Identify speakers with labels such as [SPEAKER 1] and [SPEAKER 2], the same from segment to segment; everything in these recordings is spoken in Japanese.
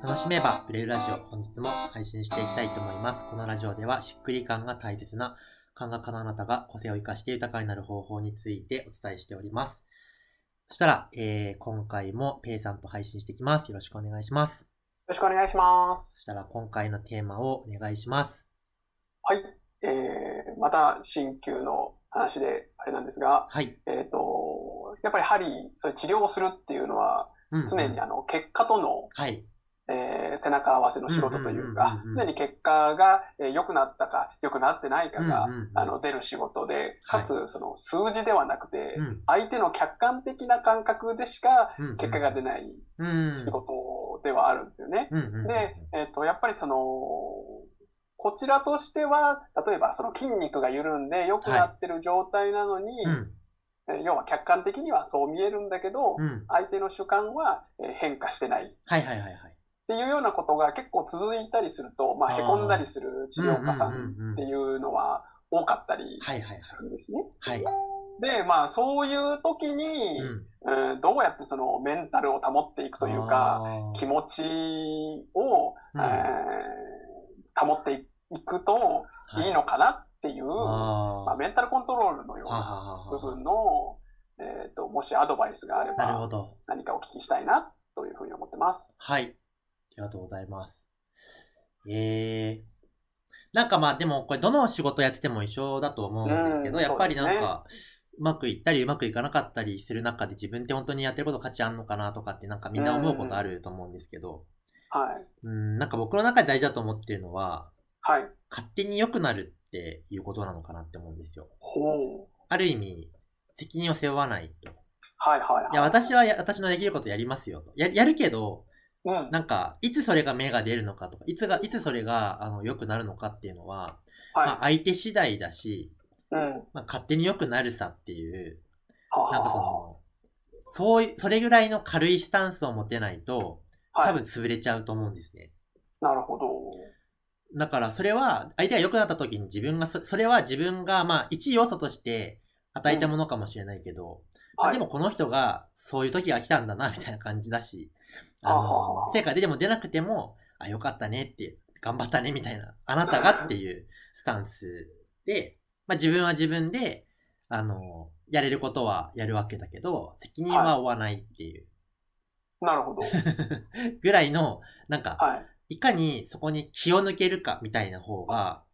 [SPEAKER 1] 楽しめば売れるラジオ本日も配信していきたいと思います。このラジオではしっくり感が大切な感覚家のあなたが個性を生かして豊かになる方法についてお伝えしております。そしたら、えー、今回もペイさんと配信していきます。よろしくお願いします。よ
[SPEAKER 2] ろしくお願いします。
[SPEAKER 1] そしたら今回のテーマをお願いします。
[SPEAKER 2] はい。えー、また鍼灸の話であれなんですが、
[SPEAKER 1] はい。
[SPEAKER 2] えっ、ー、と、やっぱり針、そういう治療をするっていうのは、常にあの結果との、
[SPEAKER 1] はい、
[SPEAKER 2] えー、背中合わせの仕事というか、常に結果が良、えー、くなったか良くなってないかが、あの出る仕事で、かつその数字ではなくて、相手の客観的な感覚でしか結果が出ない仕事ではあるんですよね。で、えっ、ー、と、やっぱりその、こちらとしては、例えばその筋肉が緩んで良くなってる状態なのに、はい。要は客観的にはそう見えるんだけど、うん、相手の主観は変化してない。
[SPEAKER 1] はいはいはいはい。
[SPEAKER 2] っていうようなことが結構続いたりすると、まあ、へこんだりする治療家さんっていうのは多かったりするんですね。
[SPEAKER 1] はい。
[SPEAKER 2] で、まあ、そういう時に、うん、どうやってそのメンタルを保っていくというか、気持ちを、うん、えー、保っていくとい。いのかなっていう、まあ、メンタルコントロールのような部分の、えっ、ー、と、もしアドバイスがあれば、何かお聞きしたいなというふうに思ってます。
[SPEAKER 1] はい。りがとうございます。えー、なんかまあでもこれどの仕事やってても一緒だと思うんですけど、やっぱりなんか、うまくいったりうまくいかなかったりする中で自分って本当にやってること価値あんのかなとかってなんかみんな思うことあると思うんですけど、
[SPEAKER 2] はい。
[SPEAKER 1] うん、なんか僕の中で大事だと思ってるのは、
[SPEAKER 2] はい。
[SPEAKER 1] 勝手に良くなるっていうことなのかなって思うんですよ。
[SPEAKER 2] ほう。
[SPEAKER 1] ある意味、責任を背負わないと。
[SPEAKER 2] はいはいはい。
[SPEAKER 1] いや、私は私のできることやりますよと。ややるけど、
[SPEAKER 2] うん、
[SPEAKER 1] なんか、いつそれが芽が出るのかとか、いつが、いつそれが、あの、良くなるのかっていうのは、はい、まあ、相手次第だし、
[SPEAKER 2] うん、
[SPEAKER 1] まあ、勝手に良くなるさっていう、なんかその、そういう、それぐらいの軽いスタンスを持てないと、多分潰れちゃうと思うんですね。
[SPEAKER 2] なるほど。
[SPEAKER 1] だから、それは、相手が良くなった時に自分がそ、それは自分が、まあ、一要素として与えたものかもしれないけど、うん、でもこの人が、そういう時が来たんだな、みたいな感じだし、あの、成果出ても出なくても、あ、よかったねって、頑張ったねみたいな、あなたがっていうスタンスで、まあ自分は自分で、あの、やれることはやるわけだけど、責任は負わないっていう。
[SPEAKER 2] はい、なるほど。
[SPEAKER 1] ぐらいの、なんか、
[SPEAKER 2] はい、
[SPEAKER 1] いかにそこに気を抜けるかみたいな方が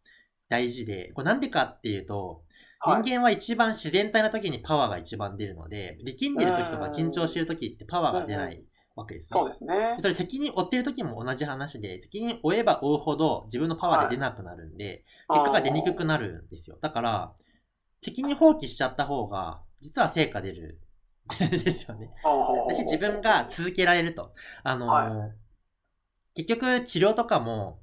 [SPEAKER 1] 大事で、これなんでかっていうと、人間は一番自然体な時にパワーが一番出るので、力んでる時とか緊張してる時ってパワーが出ないわけですね。
[SPEAKER 2] そうですね。
[SPEAKER 1] それ責任負ってる時も同じ話で、責任負えば負うほど自分のパワーで出なくなるんで、はい、結果が出にくくなるんですよ。だから、責任放棄しちゃった方が、実は成果出る。ですよね。私自分が続けられると。あのはい、結局治療とかも、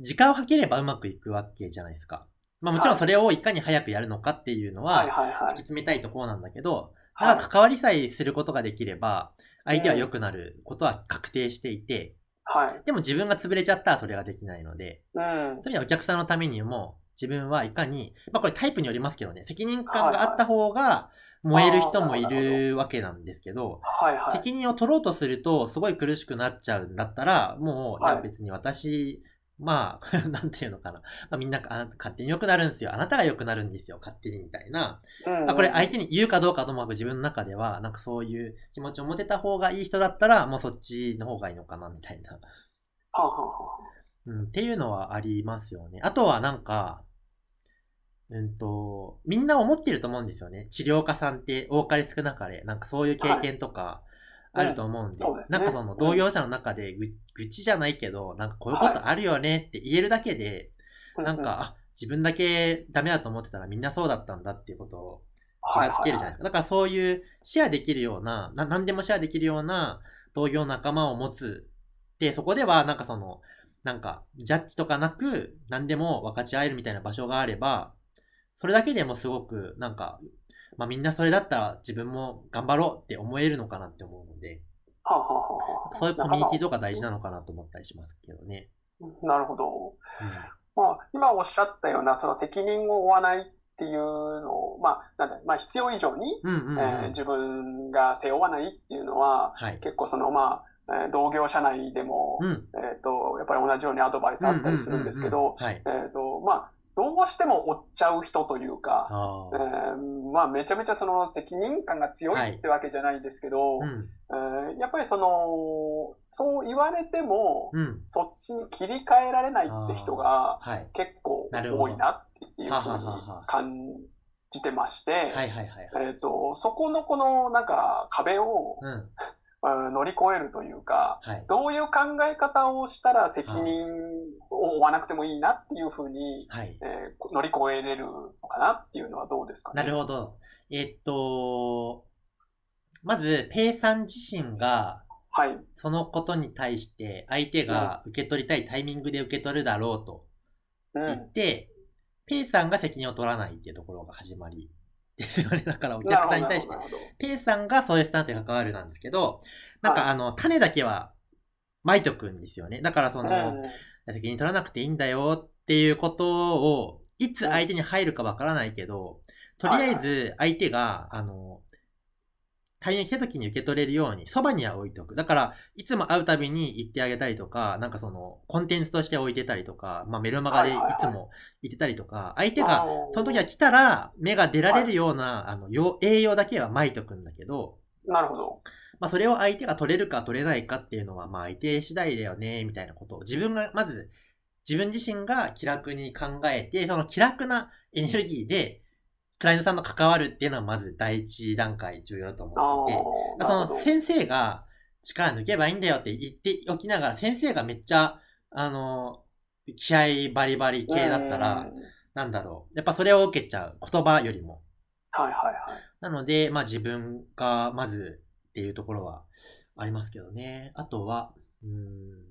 [SPEAKER 1] 時間をかければうまくいくわけじゃないですか。まあもちろんそれをいかに早くやるのかっていうのは、突き詰めたいところなんだけど、だから関わりさえすることができれば、相手は良くなることは確定していて、
[SPEAKER 2] はい。
[SPEAKER 1] でも自分が潰れちゃったらそれができないので、
[SPEAKER 2] うん。そういう
[SPEAKER 1] 意味ではお客さんのためにも、自分はいかに、まあこれタイプによりますけどね、責任感があった方が燃える人もいるわけなんですけど、
[SPEAKER 2] はいはい、
[SPEAKER 1] 責任を取ろうとするとすごい苦しくなっちゃうんだったら、もう、いや別に私まあ、なんていうのかな。まあ、みんなあ勝手に良くなるんですよ。あなたが良くなるんですよ。勝手にみたいな。
[SPEAKER 2] うん
[SPEAKER 1] まあ、これ相手に言うかどうかともかく自分の中では、なんかそういう気持ちを持てた方がいい人だったら、もうそっちの方がいいのかな、みたいな。うん。っていうのはありますよね。あとはなんか、うんと、みんな思ってると思うんですよね。治療家さんって多かれ少なかれ、なんかそういう経験とか、はいあると思うんで、うんなんかその同業者の中でぐ、愚痴じゃないけど、なんかこういうことあるよねって言えるだけで、はい、なんか、あ、自分だけダメだと思ってたらみんなそうだったんだっていうことを気がつけるじゃない。ですか。だからそういうシェアできるような、な、何でもシェアできるような同業仲間を持つ。で、そこではなんかその、なんか、ジャッジとかなく、何でも分かち合えるみたいな場所があれば、それだけでもすごく、なんか、まあみんなそれだったら自分も頑張ろうって思えるのかなって思うので、
[SPEAKER 2] はあはあは
[SPEAKER 1] あ、そういうコミュニティとか大事なのかなと思ったりしますけどね。
[SPEAKER 2] なるほど。うん、まあ、今おっしゃったような、その責任を負わないっていうのを、まあ、なんだ、まあ、必要以上に、
[SPEAKER 1] うんうんうん、え
[SPEAKER 2] ー、自分が背負わないっていうのは、
[SPEAKER 1] はい、
[SPEAKER 2] 結構その、まあ、えー、同業者内でも、うん、えっ、と、やっぱり同じようにアドバイスあったりするんですけど、えっ、と、まあ、どうしても追っちゃう人というか、えー、まあめちゃめちゃその責任感が強いってわけじゃないですけど、はいうん、えー、やっぱりその、そう言われても、うん、そっちに切り替えられないって人が結構多いなっていうふうに感じてまして、えっ、と、そこのこのなんか壁を、うん乗り越えるというか、はい、どういう考え方をしたら責任を負わなくてもいいなっていうふうに、はい、えー、乗り越えれるのかなっていうのはどうですか
[SPEAKER 1] ね。なるほど。えー、っと、まず、ペイさん自身が、はい、そのことに対して相手が受け取りたいタイミングで受け取るだろうと言って、うん、ペイさんが責任を取らないっていうところが始まりですよね。だからお客さんに対して、ペイさんがそういうスタンスで関わるなんですけど、なんかあの、種だけは、まいとくんですよね。だからその、責任取らなくていいんだよっていうことを、いつ相手に入るかわからないけど、とりあえず相手が、あの、対面来た時に受け取れるように、そばには置いとく。だから、いつも会うたびに言ってあげたりとか、なんかその、コンテンツとして置いてたりとか、まあメルマガでいつも言ってたりとか、相手が、その時は来たら、目が出られるような、あの、栄養だけは巻いとくんだけど、
[SPEAKER 2] なるほど。
[SPEAKER 1] まあそれを相手が取れるか取れないかっていうのは、まあ相手次第だよね、みたいなことを、自分が、まず、自分自身が気楽に考えて、その気楽なエネルギーで、クライアントさんと関わるっていうのはまず第一段階重要だと思っていて、その先生が力抜けばいいんだよって言っておきながら、先生がめっちゃ、あの、気合バリバリ系だったら、なんだろう。やっぱそれを受けちゃう。言葉よりも。
[SPEAKER 2] はいはいはい。
[SPEAKER 1] なので、まあ自分がまずっていうところはありますけどね。あとは、うん。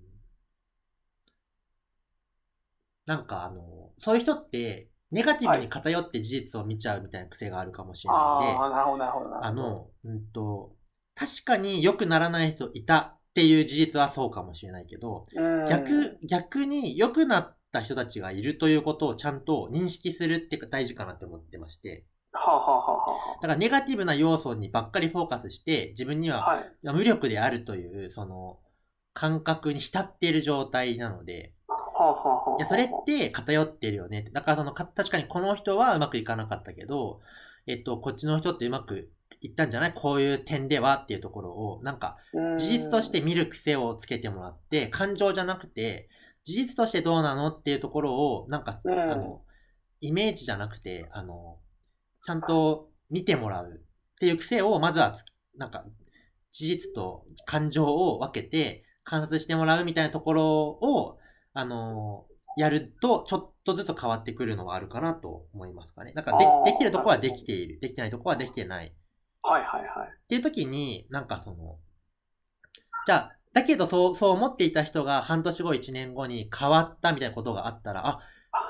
[SPEAKER 1] なんかあの、そういう人って、ネガティブに偏って事実を見ちゃうみたいな癖があるかもしれないんで、
[SPEAKER 2] ああ、なるほど、なるほど。
[SPEAKER 1] あの、うんと、確かに良くならない人いたっていう事実はそうかもしれないけど、逆、逆に良くなった人たちがいるということをちゃんと認識するって大事かなって思ってまして、
[SPEAKER 2] はあはあは
[SPEAKER 1] あ、だからネガティブな要素にばっかりフォーカスして、自分には無力であるという、その、感覚に浸っている状態なので、いや、それって偏ってるよね。だからその、確かにこの人はうまくいかなかったけど、えっと、こっちの人ってうまくいったんじゃない？こういう点ではっていうところを、なんか、事実として見る癖をつけてもらって、感情じゃなくて、事実としてどうなのっていうところを、なんか、あの、イメージじゃなくて、あの、ちゃんと見てもらうっていう癖を、まずはなんか、事実と感情を分けて観察してもらうみたいなところを、あのー、やると、ちょっとずつ変わってくるのはあるかなと思いますかね。なんかで、できるとこはできている。できてないとこはできてない。
[SPEAKER 2] はいはいはい。
[SPEAKER 1] っていう時に、なんかその、じゃあ、だけどそう、そう思っていた人が半年後、1年後に変わったみたいなことがあったら、あ、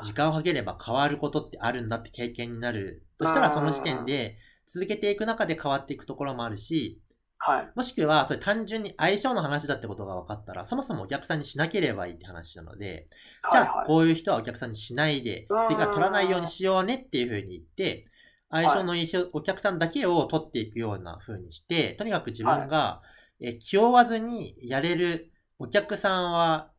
[SPEAKER 1] 時間をかければ変わることってあるんだって経験になるとしたら、その時点で続けていく中で変わっていくところもあるし、
[SPEAKER 2] はい。
[SPEAKER 1] もしくは、それ単純に相性の話だってことが分かったら、そもそもお客さんにしなければいいって話なので、じゃあ、こういう人はお客さんにしないで、次から取らないようにしようねっていうふうに言って、相性のいいお客さんだけを取っていくような風にして、とにかく自分が、え気負わずにやれるお客さんは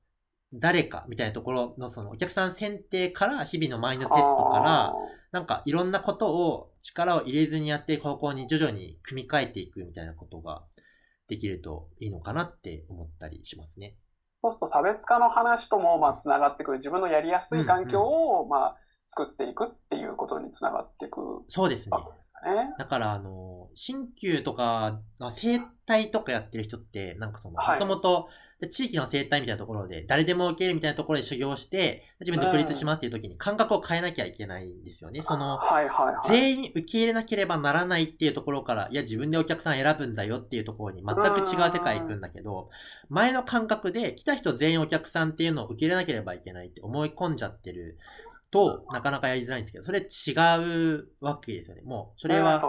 [SPEAKER 1] 誰かみたいなところのそのお客さん選定から日々のマインドセットから、なんかいろんなことを力を入れずにやっていく方向に徐々に組み替えていくみたいなことができるといいのかなって思ったりしますね。
[SPEAKER 2] そうすると差別化の話ともまあつながってくる自分のやりやすい環境をまあ作っていくっていうことにつながっていく、
[SPEAKER 1] そうですね。だから、あの、鍼灸とか、生態とかやってる人って、なんかその、もともと、地域の生態みたいなところで、誰でも受けるみたいなところで修行して、自分独立しますっていう時に感覚を変えなきゃいけないんですよね。その、全員受け入れなければならないっていうところから、いや、自分でお客さん選ぶんだよっていうところに全く違う世界行くんだけど、前の感覚で来た人全員お客さんっていうのを受け入れなければいけないって思い込んじゃってると、なかなかやりづらいんですけど、それ違うわけですよね。もう、それは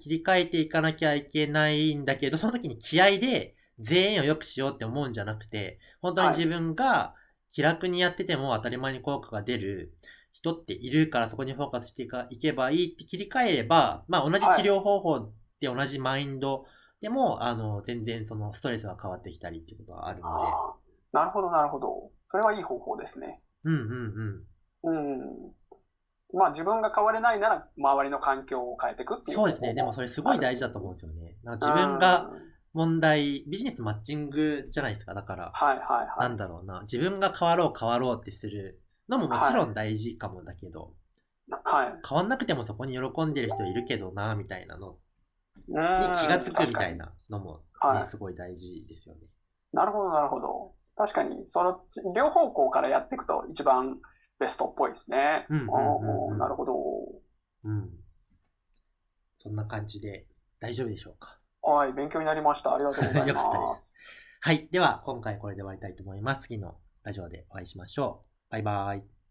[SPEAKER 1] 切り替えていかなきゃいけないんだけど、その時に気合で全員を良くしようって思うんじゃなくて、本当に自分が気楽にやってても当たり前に効果が出る人っているからそこにフォーカスしていけばいいって切り替えれば、まあ同じ治療方法で同じマインドでも、あの、全然そのストレスが変わってきたりっていうことはあるので。
[SPEAKER 2] なるほど、なるほど。それはいい方法ですね。
[SPEAKER 1] うんうん
[SPEAKER 2] うん。うん。まあ自分が変われないなら周りの環境を変えていくっていう
[SPEAKER 1] そうですね。でもそれすごい大事だと思うんですよね。自分が問題、ビジネスマッチングじゃないですか。だから、
[SPEAKER 2] はいはいはい。
[SPEAKER 1] なんだろうな。自分が変わろう変わろうってするのももちろん大事かもだけど、
[SPEAKER 2] はい、
[SPEAKER 1] 変わんなくてもそこに喜んでる人いるけどな、みたいなのに気がつくみたいなのも、ね、はい、すごい大事ですよね。
[SPEAKER 2] なるほど、なるほど。確かに、その両方向からやっていくと一番ベストっぽいですね。うんうん、なるほど。
[SPEAKER 1] うん。そんな感じで大丈夫でしょうか。
[SPEAKER 2] はい、勉強になりました。ありがとうございます。よかったです。
[SPEAKER 1] はい。では、今回これで終わりたいと思います。次のラジオでお会いしましょう。バイバイ。